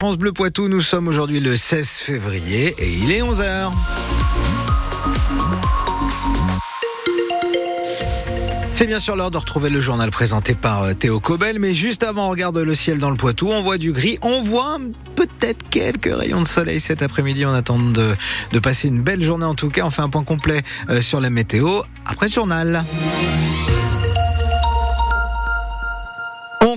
France Bleu Poitou, nous sommes aujourd'hui le 16 février et il est 11h. C'est bien sûr l'heure de retrouver le journal présenté par euh, Théo Cobel, mais juste avant, on regarde le ciel dans le Poitou, on voit du gris, on voit peut-être quelques rayons de soleil cet après-midi, on attend de, passer une belle journée en tout cas, on fait un point complet euh, sur la météo après ce journal.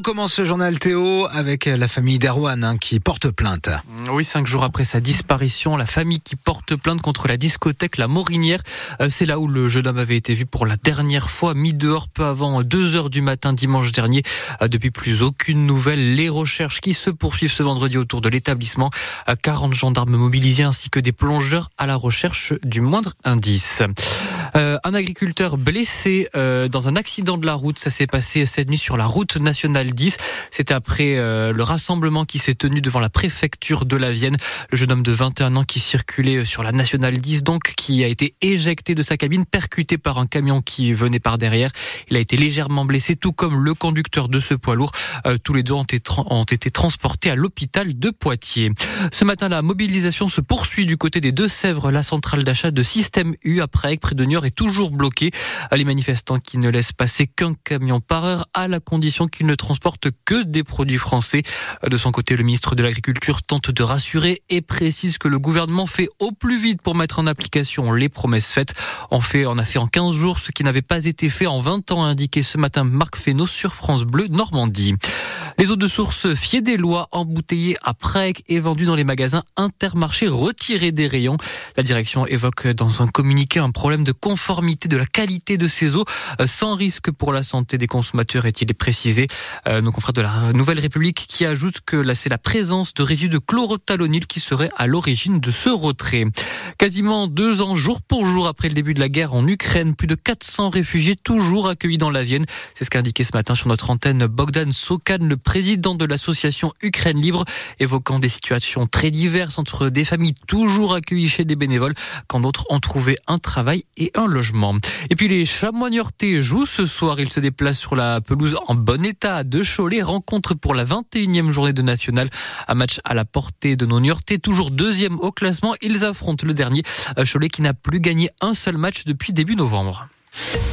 On commence ce journal Théo avec la famille d'Erwan hein, qui porte plainte. Oui, cinq jours après sa disparition, la famille qui porte plainte contre la discothèque La Morinière, euh, c'est là où le jeune homme avait été vu pour la dernière fois, mis dehors peu avant 2 heures du matin dimanche dernier. Euh, depuis plus aucune nouvelle, les recherches qui se poursuivent ce vendredi autour de l'établissement. 40 euh, gendarmes mobilisés ainsi que des plongeurs à la recherche du moindre indice. Euh, un agriculteur blessé euh, dans un accident de la route. Ça s'est passé cette nuit sur la route nationale 10. C'était après euh, le rassemblement qui s'est tenu devant la préfecture de la Vienne. Le jeune homme de 21 ans qui circulait sur la nationale 10, donc, qui a été éjecté de sa cabine, percuté par un camion qui venait par derrière. Il a été légèrement blessé, tout comme le conducteur de ce poids lourd. tous les deux ont été, ont été transportés à l'hôpital de Poitiers. Ce matin, la mobilisation se poursuit du côté des Deux-Sèvres. La centrale d'achat de Système U après près de Niort est toujours bloqué. Les manifestants qui ne laissent passer qu'un camion par heure à la condition qu'ils ne transportent que des produits français. De son côté, le ministre de l'Agriculture tente de rassurer et précise que le gouvernement fait au plus vite pour mettre en application les promesses faites. En fait, on a fait en 15 jours ce qui n'avait pas été fait en 20 ans, a indiqué ce matin Marc Fesneau sur France Bleu Normandie. Les eaux de source lois embouteillées à Prague et vendues dans les magasins Intermarché retirées des rayons. La direction évoque dans un communiqué un problème de conformité de la qualité de ces eaux euh, sans risque pour la santé des consommateurs, est-il précisé. Euh, nos confrères de la Nouvelle République qui ajoutent que c'est la présence de résidus de chlorothalonil qui serait à l'origine de ce retrait. Quasiment deux ans, jour pour jour après le début de la guerre en Ukraine, plus de 400 réfugiés toujours accueillis dans la Vienne. C'est ce qu'a indiqué ce matin sur notre antenne Bogdan Sokan, le président de l'association Ukraine Libre, évoquant des situations très diverses entre des familles toujours accueillies chez des bénévoles, quand d'autres ont trouvé un travail et un logement. Et puis les chamois niortais jouent ce soir. Ils se déplacent sur la pelouse en bon état de Cholet. Rencontre pour la 21e journée de national. Un match à la portée de nos niortais, toujours deuxième au classement. Ils affrontent le dernier Cholet qui n'a plus gagné un seul match depuis début novembre.